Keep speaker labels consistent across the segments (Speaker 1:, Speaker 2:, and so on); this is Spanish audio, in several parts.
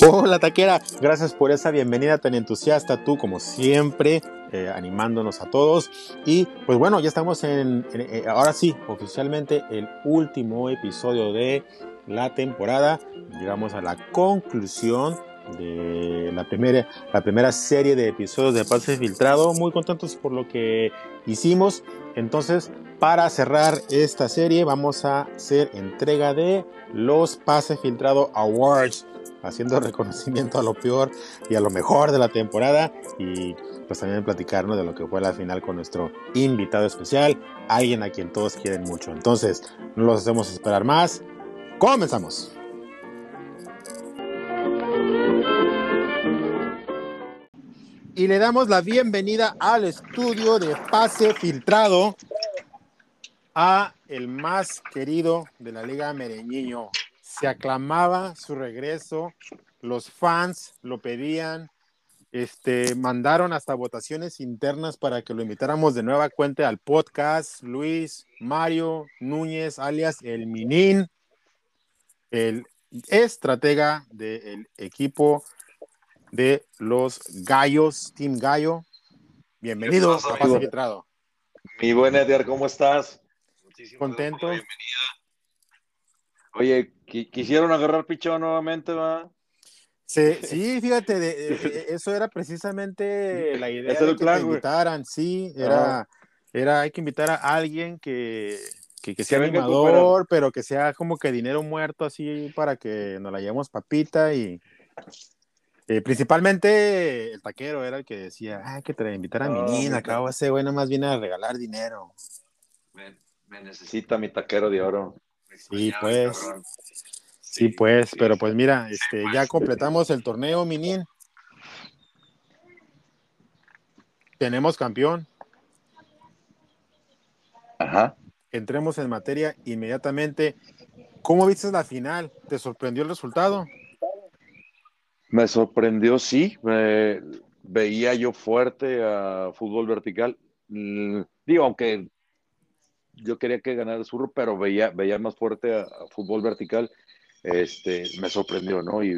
Speaker 1: Hola taquera, gracias por esa bienvenida tan entusiasta, tú como siempre, eh, animándonos a todos. Y pues bueno, ya estamos en, eh, ahora sí, oficialmente el último episodio de la temporada. Llegamos a la conclusión de la primera, la primera serie de episodios de Pase Filtrado. Muy contentos por lo que hicimos. Entonces, para cerrar esta serie, vamos a hacer entrega de los Pase Filtrado Awards haciendo reconocimiento a lo peor y a lo mejor de la temporada y pues también platicarnos de lo que fue la final con nuestro invitado especial, alguien a quien todos quieren mucho. Entonces, no los hacemos esperar más. Comenzamos. Y le damos la bienvenida al estudio de pase filtrado a el más querido de la Liga Mereñiño, se aclamaba su regreso, los fans lo pedían, este, mandaron hasta votaciones internas para que lo invitáramos de nueva cuenta al podcast. Luis, Mario, Núñez, alias El Minín, el estratega del equipo de los Gallos, Team Gallo. Bienvenido
Speaker 2: Mi buen Edgar, ¿cómo estás?
Speaker 1: Contento.
Speaker 2: Oye, quisieron agarrar pichón nuevamente, ¿va?
Speaker 1: Sí, sí, fíjate, eso era precisamente la idea de que te invitaran, sí, era, era, hay que invitar a alguien que, que, sea animador, pero que sea como que dinero muerto así para que nos la llevemos papita y eh, principalmente el taquero era el que decía, ah, que te invitar a mi niña, acabo ese güey más viene a regalar dinero.
Speaker 2: me necesita mi taquero de oro.
Speaker 1: Sí, pues. Sí, pues, pero pues mira, este, ya completamos el torneo, Minin. Tenemos campeón.
Speaker 2: Ajá.
Speaker 1: Entremos en materia inmediatamente. ¿Cómo viste la final? ¿Te sorprendió el resultado?
Speaker 2: Me sorprendió, sí. veía yo fuerte a fútbol vertical. Mm, digo, aunque yo quería que ganara el surro, pero veía, veía más fuerte a, fútbol vertical. Este, me sorprendió, ¿no? Y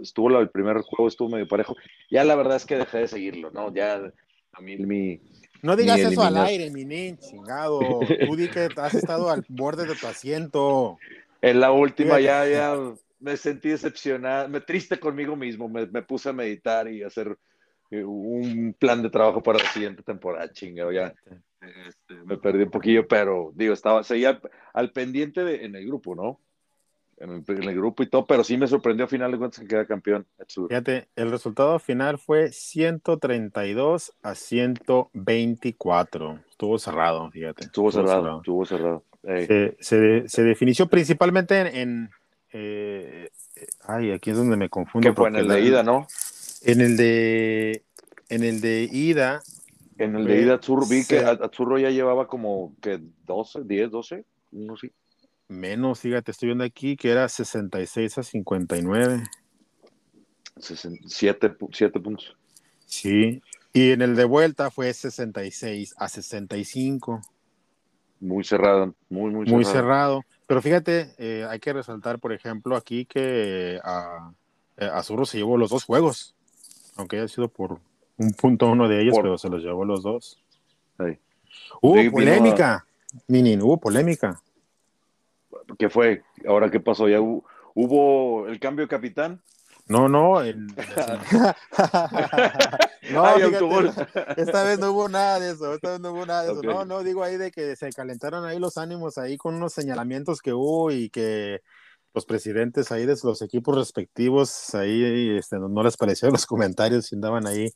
Speaker 2: estuvo el primer juego, estuvo medio parejo. Ya la verdad es que dejé de seguirlo, ¿no? Ya a mí mi.
Speaker 1: No digas eso al aire, mi nin, chingado. Tú di que has estado al borde de tu asiento.
Speaker 2: En la última ya, ya me sentí decepcionado, me triste conmigo mismo, me, me puse a meditar y hacer eh, un plan de trabajo para la siguiente temporada, chingado, ya me perdí un poquillo, pero digo, estaba, seguía al pendiente de, en el grupo, ¿no? En el, grupo y todo, pero sí me sorprendió a final de cuentas que queda campeón.
Speaker 1: Fíjate, el resultado final fue 132 a 124. Estuvo cerrado, fíjate.
Speaker 2: Estuvo, cerrado, estuvo cerrado.
Speaker 1: Se, se, definió principalmente en, eh, ay, aquí es donde me confundo.
Speaker 2: Que fue en el de ida, ¿no?
Speaker 1: En el de, en el de ida,
Speaker 2: en el de ida Azzurro vi que Azzurro ya llevaba como que 12, 10, 12, no sé.
Speaker 1: Menos, fíjate, estoy viendo aquí que era 66 a 59.
Speaker 2: 7, puntos.
Speaker 1: Sí, y en el de vuelta fue 66 a 65.
Speaker 2: Muy cerrado, muy, muy cerrado.
Speaker 1: Muy cerrado. Pero fíjate, eh, hay que resaltar, por ejemplo, aquí que a, eh, Azurro se llevó los dos juegos, aunque haya sido por un punto uno de ellos, pero se los llevó los dos. Hubo polémica, Minin, hubo polémica.
Speaker 2: ¿Qué fue? ¿Ahora qué pasó? ¿Ya hubo, el cambio de capitán?
Speaker 1: No, no. no, esta vez no hubo nada de eso. Esta vez no hubo nada de eso. No, no, digo ahí de que se calentaron ahí los ánimos ahí con unos señalamientos que hubo y que los presidentes ahí de los equipos respectivos ahí este, no, les pareció los comentarios y andaban ahí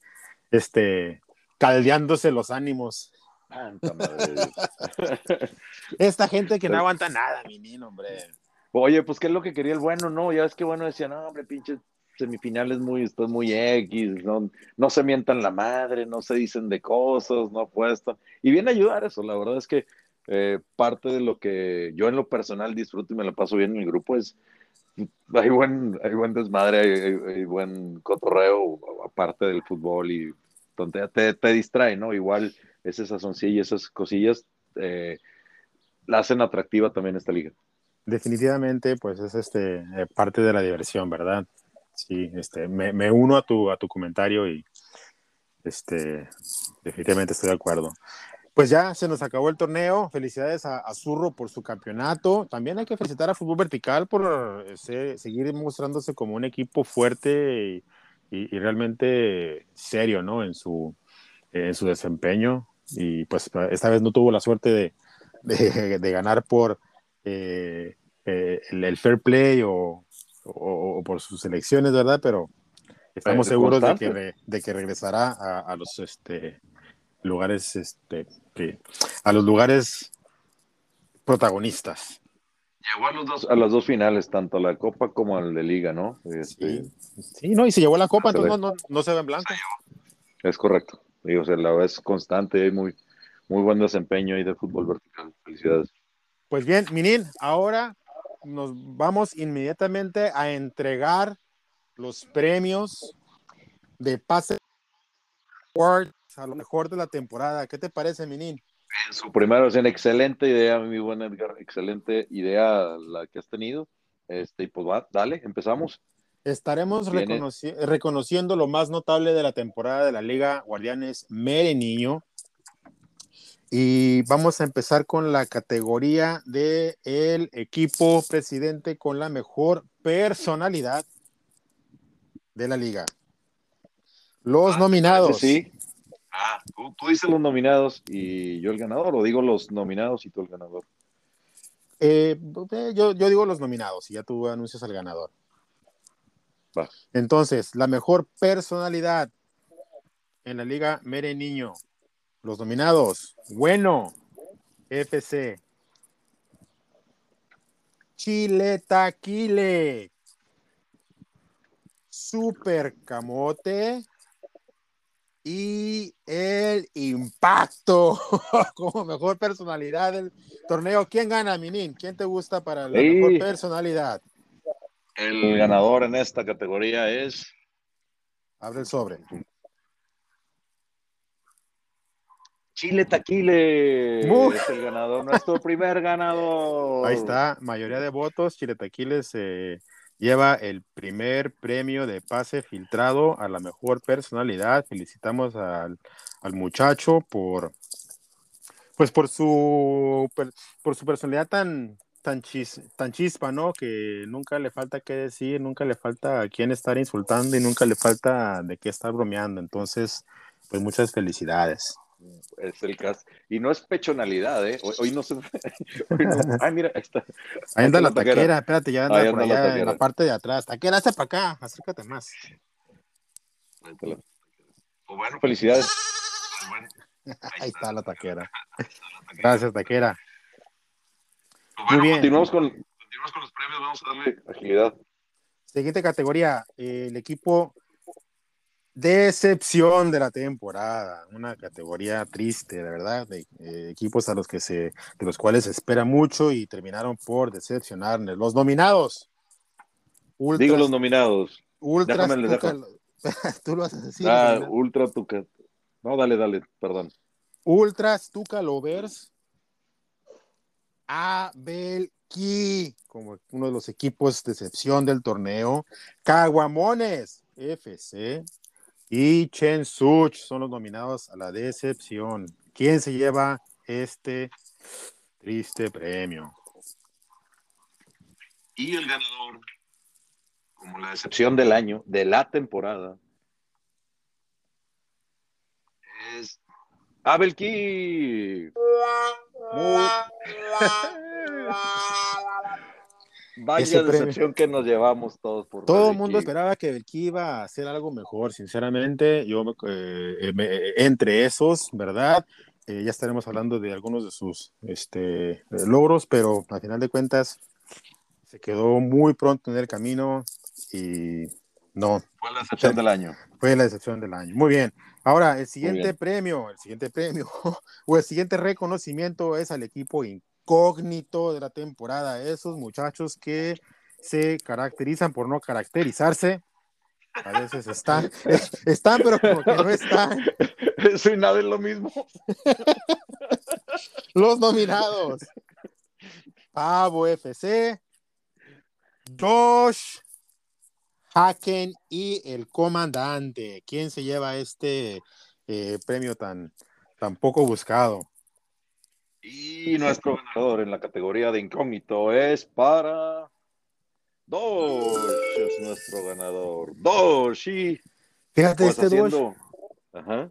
Speaker 1: este, caldeándose los ánimos. Esta gente que no pues aguanta nada, mi niño, hombre.
Speaker 2: Oye, pues qué es lo que quería el bueno, ¿no? Ya ves que bueno decía, no, hombre, pinche semifinales muy, esto muy X, no, no se mientan la madre, no se dicen de cosas, no apuestan. Y viene a ayudar eso, la verdad es que eh, parte de lo que yo en lo personal disfruto y me lo paso bien en el grupo es hay buen, hay buen desmadre, hay, buen cotorreo aparte del fútbol y donde te, te distrae, ¿no? Igual esas sazoncillas, esas cosillas eh, la hacen atractiva también esta liga.
Speaker 1: Definitivamente, pues es este eh, parte de la diversión, ¿verdad? sí, este, me, me, uno a tu, a tu comentario y este, definitivamente estoy de acuerdo. Pues ya se nos acabó el torneo. Felicidades a, a, Zurro por su campeonato. También hay que felicitar a Fútbol Vertical por ese, seguir mostrándose como un equipo fuerte y, y, y, realmente serio, ¿no? En su, en su desempeño. Y pues esta vez no tuvo la suerte de, de, de ganar por eh, eh, el, el, fair play o, o, o, por sus elecciones, ¿verdad? Pero estamos seguros de que, de que regresará a, a los este, lugares, este, a los lugares protagonistas.
Speaker 2: Llegó a, los dos, a las dos finales, tanto a la Copa como al de Liga, ¿no?
Speaker 1: Este, sí, sí, no, y se llevó a la Copa, entonces no, no, no, se ve en blanco.
Speaker 2: Es correcto. Y, o sea, la es constante y muy, muy buen desempeño ahí de fútbol vertical. Felicidades.
Speaker 1: Pues bien, Minin, ahora nos vamos inmediatamente a entregar los premios de pase a lo mejor de la temporada. ¿Qué te parece, Minin?
Speaker 2: En su primera versión, excelente idea, mi buen Edgar, excelente idea la que has tenido. Este, y pues va, dale, empezamos.
Speaker 1: Estaremos reconoci reconociendo lo más notable de la temporada de la Liga Guardianes Mere Niño. Y vamos a empezar con la categoría de el equipo presidente con la mejor personalidad de la liga. Los ah, nominados.
Speaker 2: Sí. Tú, tú, dices los nominados y yo el ganador, o digo los nominados y tú el ganador.
Speaker 1: Eh, yo, yo, digo los nominados y ya tú anuncias al ganador.
Speaker 2: Va.
Speaker 1: Entonces, la mejor personalidad en la Liga Mere Niño. Los nominados. Bueno, FC. Chile Taquile. Super Camote y el impacto como mejor personalidad del torneo. ¿Quién gana, Minin? ¿Quién te gusta para la sí. mejor personalidad?
Speaker 2: El ganador en esta categoría es.
Speaker 1: Abre el sobre.
Speaker 2: Chile Taquile Muy... es el ganador, nuestro primer ganador.
Speaker 1: Ahí está, mayoría de votos. Chile Taquiles eh, lleva el primer premio de pase filtrado a la mejor personalidad. Felicitamos al, al muchacho por pues por su por su personalidad tan tan, chis, tan chispa, ¿no? Que nunca le falta qué decir, nunca le falta a quién estar insultando y nunca le falta de qué estar bromeando. Entonces, pues muchas felicidades
Speaker 2: es el caso. Y no es pechonalidad, ¿eh? Hoy, hoy no se. Hoy no... Ay, mira, ahí está.
Speaker 1: Ahí anda la taquera. taquera, espérate, ya anda ahí por allá la en la parte de atrás. Taquera, hazte para acá, acércate más.
Speaker 2: Pues bueno, felicidades.
Speaker 1: Bueno, ahí, ahí está, está, la taquera. Gracias, taquera.
Speaker 2: Pues bueno, Muy bien. Continuamos con, continuamos con los premios, vamos a darle agilidad.
Speaker 1: Siguiente categoría, eh, el equipo Decepción de la temporada, una categoría triste, de verdad, de eh, equipos a los que se, de los cuales se espera mucho y terminaron por decepcionar. Los nominados.
Speaker 2: Ultras, Digo los nominados.
Speaker 1: Ultras, Déjame, tuca, tú lo vas a decir.
Speaker 2: Ah, Ultra Tuca. No, dale, dale, perdón.
Speaker 1: Ultras Tuca Lovers. Abelki, como uno de los equipos de excepción del torneo. Caguamones FC y Chen Such son los nominados a la decepción. ¿Quién se lleva este triste premio?
Speaker 2: Y el ganador, como la decepción del año, de la temporada, es Abel Key. Muy... Vaya decepción que nos llevamos todos por
Speaker 1: Todo el mundo esperaba que Belki iba a hacer algo mejor, sinceramente. Yo eh, me, entre esos, ¿verdad? Eh, ya estaremos hablando de algunos de sus este, logros, pero al final de cuentas se quedó muy pronto en el camino y no.
Speaker 2: Fue la decepción del año.
Speaker 1: Fue la decepción del año. Muy bien. Ahora, el siguiente premio, el siguiente premio o el siguiente reconocimiento es al equipo incógnito de la temporada. Esos muchachos que se caracterizan por no caracterizarse. A veces están, están, pero como que no están.
Speaker 2: Eso y nada es lo mismo.
Speaker 1: Los nominados. Pavo FC, Josh Haken y el comandante. ¿Quién se lleva este eh, premio tan, tan poco buscado?
Speaker 2: Y nuestro ganador en la categoría de incógnito es para Dosh, es nuestro ganador. Dosh, y
Speaker 1: Fíjate, este haciendo... Ajá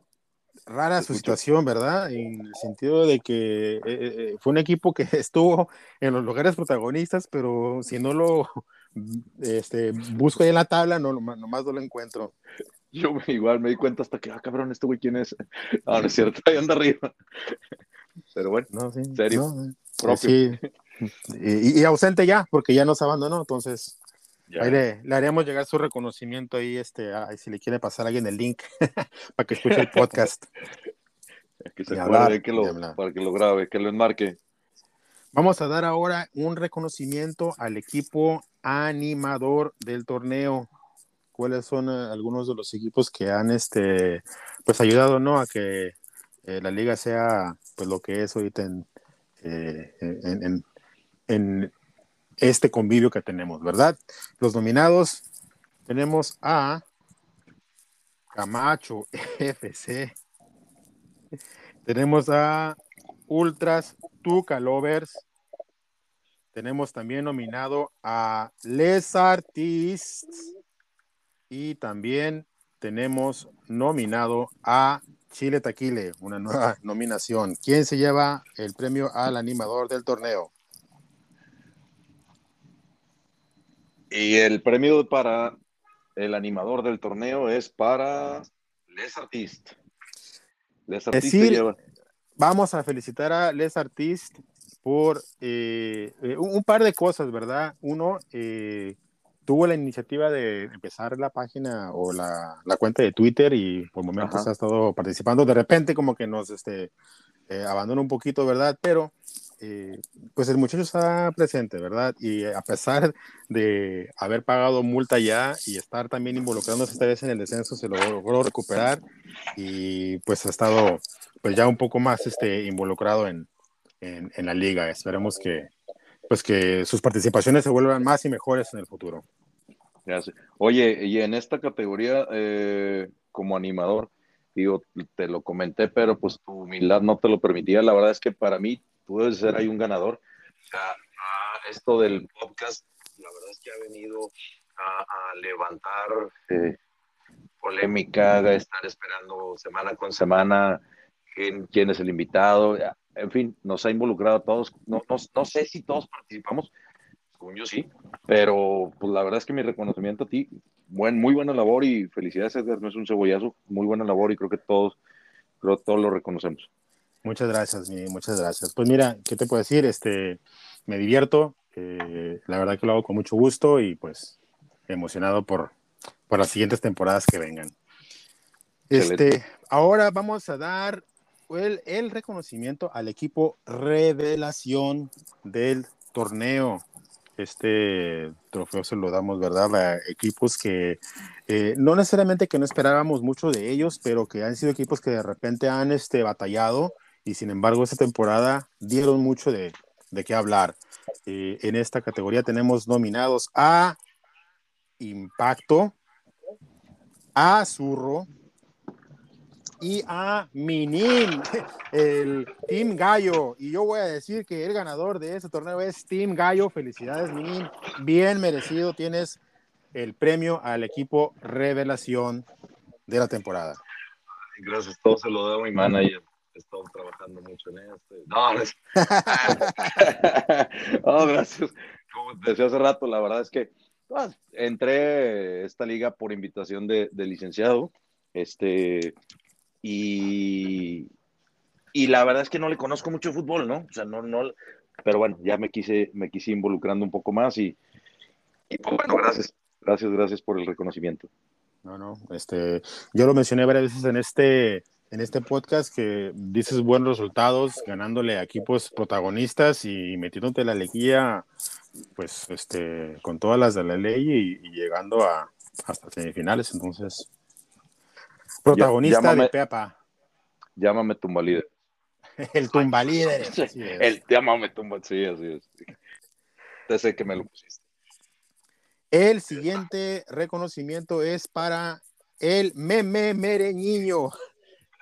Speaker 1: rara su situación, ¿verdad? En el sentido de que eh, eh, eh, fue un equipo que estuvo en los lugares protagonistas, pero si no lo este, busco ahí en la tabla, no, nomás no lo encuentro.
Speaker 2: Yo igual me di cuenta hasta que, ah, cabrón, este güey, ¿quién es? Ah, no es cierto, ahí anda arriba. Pero bueno, no, sí, serio,
Speaker 1: Sí. Y, y, ausente ya, porque ya nos abandonó, entonces Ahí le, le, haremos llegar su reconocimiento ahí, este, si le quiere pasar a alguien el link para que escuche el podcast.
Speaker 2: que se acuerde que lo, para que lo grabe, que lo enmarque.
Speaker 1: Vamos a dar ahora un reconocimiento al equipo animador del torneo. ¿Cuáles son eh, algunos de los equipos que han este, pues ayudado ¿no? a que eh, la liga sea pues lo que es ahorita en, eh, en, en, este convivio que tenemos, ¿verdad? Los nominados tenemos a Camacho FC. Tenemos a Ultras Tuca Lovers. Tenemos también nominado a Les Artistes. Y también tenemos nominado a Chile Taquile, una nueva nominación. ¿Quién se lleva el premio al animador del torneo?
Speaker 2: Y el premio para el animador del torneo es para Les Artistes.
Speaker 1: Les Artistes Vamos a felicitar a Les Artistes por eh, eh, un, par de cosas, ¿verdad? Uno, eh, tuvo la iniciativa de empezar la página o la, la cuenta de Twitter y por momentos ha estado participando. De repente como que nos este, abandona un poquito, ¿verdad? Pero eh, pues el muchacho está presente, ¿verdad? Y a pesar de haber pagado multa ya y estar también involucrándose esta vez en el descenso, se logró recuperar y pues ha estado pues ya un poco más este, involucrado en, en, la liga. Esperemos que pues que sus participaciones se vuelvan más y mejores en el futuro.
Speaker 2: Gracias. Oye, y en esta categoría, eh, como animador, digo, te lo comenté, pero pues tu humildad no te lo permitía. La verdad es que para mí puede ser ahí un ganador. esto del podcast, la verdad es que ha venido a, levantar eh, polémica, a estar esperando semana con semana quién, quién, es el invitado. En fin, nos ha involucrado a todos. No, no, sé si todos participamos, yo sí, pero pues la verdad es que mi reconocimiento a ti, buen, muy buena labor y felicidades, Edgar, no es un cebollazo, muy buena labor y creo que todos, creo que todos lo reconocemos.
Speaker 1: Muchas gracias, mi, muchas gracias. Pues mira, ¿qué te puedo decir? Este, me divierto, eh, la verdad que lo hago con mucho gusto y pues emocionado por, por las siguientes temporadas que vengan. Este, ahora vamos a dar el, reconocimiento al equipo revelación del torneo este trofeo se lo damos, ¿verdad? A equipos que eh, no necesariamente que no esperábamos mucho de ellos, pero que han sido equipos que de repente han este, batallado y sin embargo esta temporada dieron mucho de, de qué hablar. Eh, en esta categoría tenemos nominados a Impacto, a Zurro y a Minin, el Team Gallo. Y yo voy a decir que el ganador de este torneo es Team Gallo. Felicidades, Minin. Bien merecido. Tienes el premio al equipo revelación de la temporada.
Speaker 2: Gracias, todo se lo da a mi manager estado trabajando mucho en esto. No, no, gracias. Como decía hace rato, la verdad es que pues, entré esta liga por invitación de, licenciado, este, y, y la verdad es que no le conozco mucho fútbol, ¿no? O sea, no, no, pero bueno, ya me quise, me quise involucrando un poco más y, y pues bueno, gracias, gracias, gracias por el reconocimiento.
Speaker 1: No, no, este, yo lo mencioné varias veces en este, en este podcast que dices buenos resultados, ganándole a equipos protagonistas y metiéndote la alegría, pues, este, con todas las de la ley y, llegando a hasta semifinales. Entonces, protagonista de Pepa.
Speaker 2: Llámame tumba líder.
Speaker 1: El tumba líder.
Speaker 2: El llámame tumba, sí, así es. Te sé que me lo pusiste.
Speaker 1: El siguiente reconocimiento es para el meme mereñiño.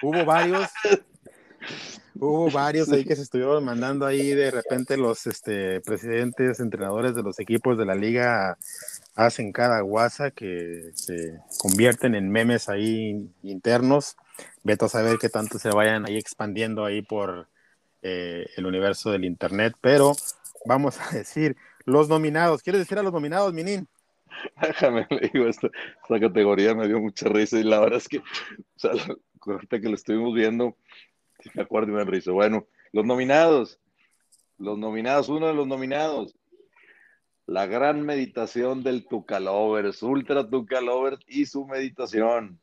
Speaker 1: Hubo varios, hubo varios ahí que se estuvieron mandando ahí de repente los este, presidentes, entrenadores de los equipos de la liga hacen cada guasa que se convierten en memes ahí internos. Veto a saber qué tanto se vayan ahí expandiendo ahí por eh, el universo del internet, pero vamos a decir los nominados. ¿Quieres decir a los nominados, Minin?
Speaker 2: Déjame, le digo, esta, esta, categoría me dio mucha risa y la verdad es que, o sea, ahorita que lo estuvimos viendo, me acuerdo y me risa. Bueno, los nominados, los nominados, uno de los nominados, la gran meditación del Tucalovers, Ultra Tucalovers y su meditación.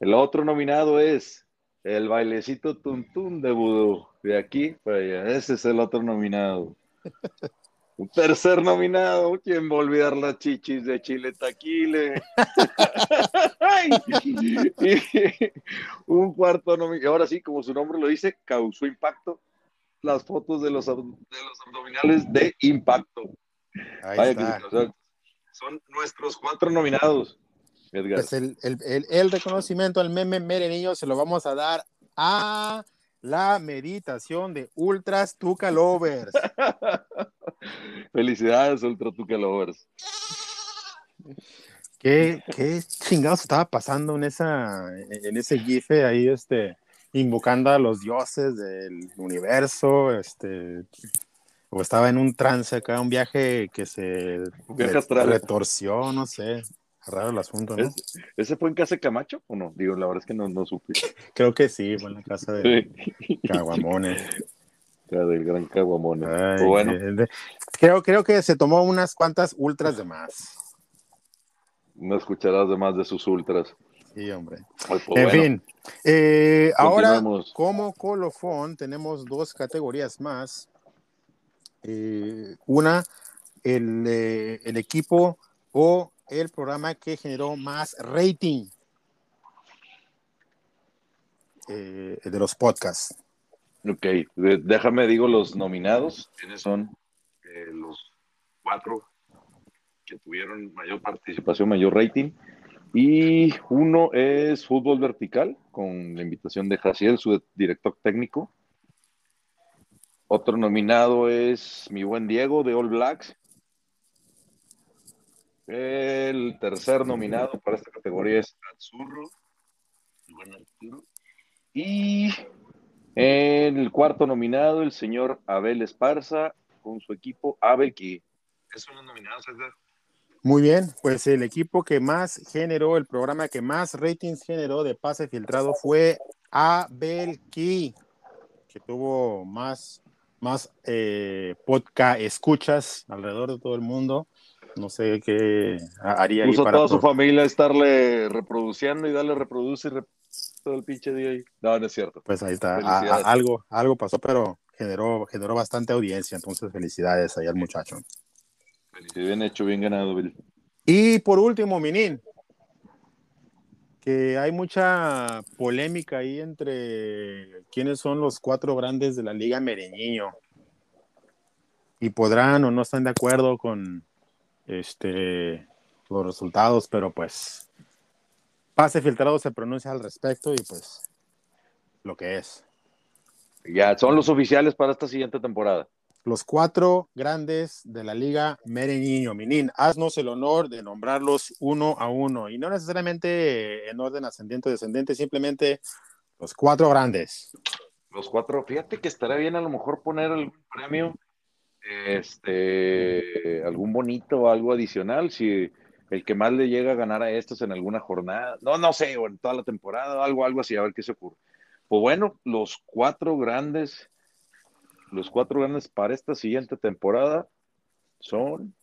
Speaker 2: El otro nominado es el bailecito tuntún de vudú. De aquí para allá. Ese es el otro nominado. Un tercer nominado, ¿quién va a olvidar las chichis de Chile Taquile? un cuarto nominado, ahora sí, como su nombre lo dice, causó impacto las fotos de los, de los abdominales de impacto. Ahí está. son nuestros cuatro nominados.
Speaker 1: Edgar. Pues el, el, el, reconocimiento al meme Mere Niño se lo vamos a dar a la meditación de Ultras Tuca Lovers.
Speaker 2: Felicidades, Ultra Tuca Lovers.
Speaker 1: ¿Qué, qué chingados estaba pasando en, esa, en ese GIF ahí, este, invocando a los dioses del universo, este, o estaba en un trance acá, un viaje que se retorció, no sé. Raro el asunto, ¿no?
Speaker 2: ¿Ese fue en casa de Camacho o no? Digo, la verdad es que no, no supe.
Speaker 1: Creo que sí, fue en la casa de Caguamones.
Speaker 2: del gran Caguamones. bueno.
Speaker 1: creo, creo que se tomó unas cuantas ultras de más.
Speaker 2: No escucharás de más de sus ultras.
Speaker 1: Sí, hombre. Pues, en fin, eh, ahora como colofón tenemos dos categorías más. Eh, una, el, eh, el equipo o el programa que generó más rating eh, de los podcasts.
Speaker 2: Ok, déjame digo los nominados, ¿quiénes son eh, los cuatro que tuvieron mayor participación, mayor rating? Y uno es Fútbol Vertical, con la invitación de Jaciel, su director técnico. Otro nominado es mi buen Diego de All Blacks, el tercer nominado para esta categoría es Azurro. Y el cuarto nominado, el señor Abel Esparza con su equipo Abel, que es uno nominado, César.
Speaker 1: Muy bien, pues el equipo que más generó, el programa que más ratings generó de pase filtrado fue Abel Key, que tuvo más, más eh, podcast escuchas alrededor de todo el mundo. No sé qué haría.
Speaker 2: Puso para toda su familia estarle reproduciendo y darle reproduce y todo el pinche día ahí. No, no es cierto.
Speaker 1: Pues ahí está. algo, algo pasó, pero generó, generó bastante audiencia. Entonces, felicidades ahí al muchacho.
Speaker 2: Bien hecho, bien ganado, Bill.
Speaker 1: Y por último, Minin, que hay mucha polémica ahí entre quiénes son los cuatro grandes de la Liga Mereñiño. Y podrán o no están de acuerdo con, este, los resultados, pero pues pase filtrado se pronuncia al respecto y pues lo que es.
Speaker 2: Ya, son los oficiales para esta siguiente temporada.
Speaker 1: Los cuatro grandes de la Liga Mereñiño. Minin, haznos el honor de nombrarlos uno a uno y no necesariamente en orden ascendiente o descendente, simplemente los cuatro grandes.
Speaker 2: Los cuatro, fíjate que estaría bien a lo mejor poner el premio este, algún bonito o algo adicional, si el que más le llega a ganar a estos en alguna jornada, no, no sé, o en toda la temporada, algo, algo así, a ver qué se ocurre. Pues bueno, los cuatro grandes, los cuatro grandes para esta siguiente temporada son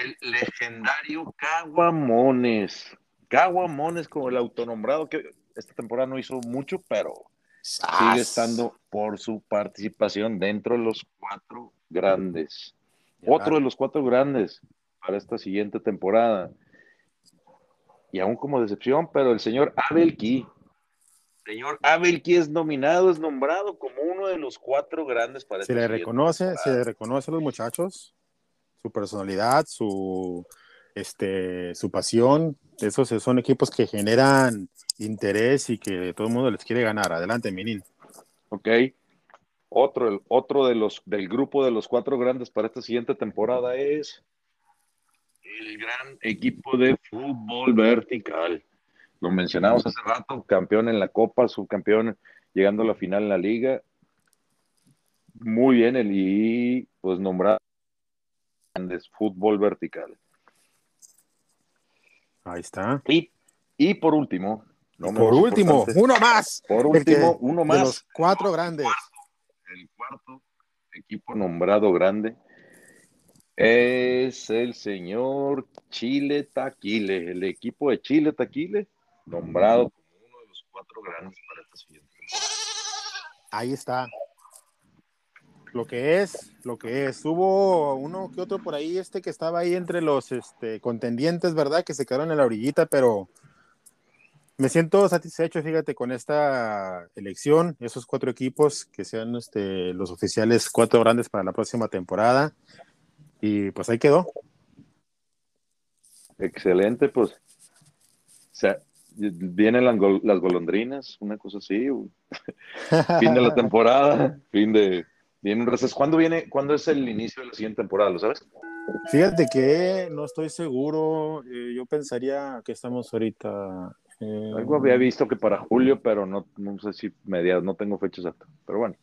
Speaker 2: el legendario Caguamones. Caguamones como el autonombrado, que esta temporada no hizo mucho, pero sigue estando por su participación dentro de los cuatro grandes. Otro de los cuatro grandes para esta siguiente temporada. Y aún como decepción, pero el señor Abel Key. Señor Abel Key es nominado, es nombrado como uno de los cuatro grandes para
Speaker 1: ¿Se le reconoce? ¿Se le reconoce a los muchachos? su personalidad, su, este, su pasión. Esos son equipos que generan interés y que todo el mundo les quiere ganar. Adelante, Minin.
Speaker 2: Ok. Otro, otro de los, del grupo de los cuatro grandes para esta siguiente temporada es el gran equipo de fútbol vertical. Lo mencionamos hace rato, campeón en la Copa, subcampeón llegando a la final en la liga. Muy bien, el y pues nombrado fútbol vertical.
Speaker 1: Ahí está.
Speaker 2: Y, y por último,
Speaker 1: por último, uno más.
Speaker 2: Por último, uno más. De
Speaker 1: los cuatro grandes.
Speaker 2: El cuarto equipo nombrado grande es el señor Chile Taquile, el equipo de Chile Taquile, nombrado como uno de los cuatro grandes para esta siguiente.
Speaker 1: Ahí está. Lo que es, lo que es. Hubo uno que otro por ahí, este que estaba ahí entre los este, contendientes, ¿verdad? Que se quedaron en la orillita, pero me siento satisfecho, fíjate, con esta elección, esos cuatro equipos que sean este, los oficiales cuatro grandes para la próxima temporada. Y pues ahí quedó.
Speaker 2: Excelente, pues. O sea, vienen las, golondrinas, una cosa así. fin de la temporada, fin de. Receso. ¿Cuándo viene? ¿Cuándo es el inicio de la siguiente temporada? ¿Lo sabes?
Speaker 1: Fíjate que no estoy seguro. Eh, yo pensaría que estamos ahorita.
Speaker 2: Eh, Algo había visto que para julio, pero no, no sé si mediados, no tengo fecha exacta. Pero bueno.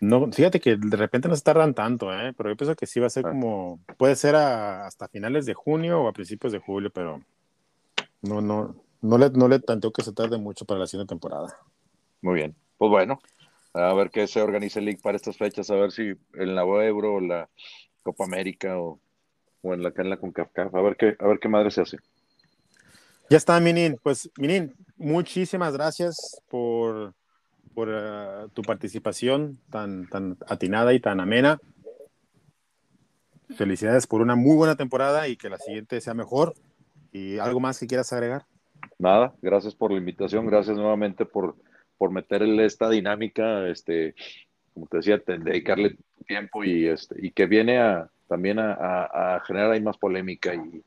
Speaker 1: No, fíjate que de repente no se tardan tanto, ¿eh? pero yo pienso que sí va a ser ah. como, puede ser hasta finales de junio o a principios de julio, pero no, no, no le, no le tanteo que se tarde mucho para la siguiente temporada.
Speaker 2: Muy bien, pues bueno, a ver qué se organiza el League para estas fechas, a ver si en la Euro o la Copa América o, o en la en la CONCACAF, a ver qué, a ver qué madre se hace.
Speaker 1: Ya está, Minin. Pues, Minin, muchísimas gracias por por eh, tu participación tan, tan atinada y tan amena. Felicidades por una muy buena temporada y que la siguiente sea mejor. ¿Y algo más que quieras agregar?
Speaker 2: Nada, gracias por la invitación, gracias nuevamente por, por meterle esta dinámica, este, como te decía, dedicarle tiempo y, este, y que viene a, también a, generar ahí más polémica y,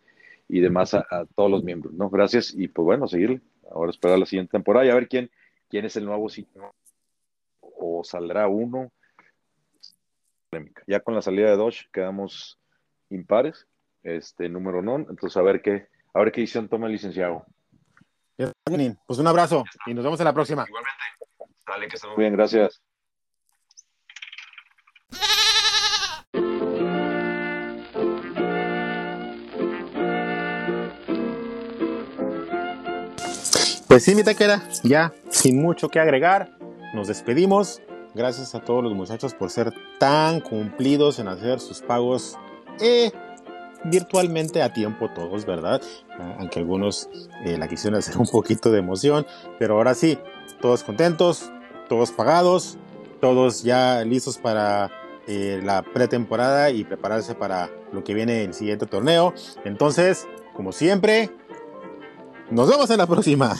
Speaker 2: y demás a, todos los miembros, ¿no? Gracias y pues bueno, seguirle. Ahora esperar la siguiente temporada y a ver quién, quién es el nuevo sitio o saldrá uno. Ya con la salida de Dodge quedamos impares, este número no, entonces a ver qué, a ver qué decisión toma el licenciado.
Speaker 1: Pues un abrazo y nos vemos en la próxima.
Speaker 2: Igualmente. Dale, que estemos bien, gracias.
Speaker 1: Pues sí, mi taquera, ya sin mucho que agregar, nos despedimos. Gracias a todos los muchachos por ser tan cumplidos en hacer sus pagos eh, virtualmente a tiempo todos, ¿verdad? Ah, aunque algunos eh, la quisieron hacer un poquito de emoción, pero ahora sí, todos contentos, todos pagados, todos ya listos para eh, la pretemporada y prepararse para lo que viene el siguiente torneo. Entonces, como siempre, nos vemos en la próxima.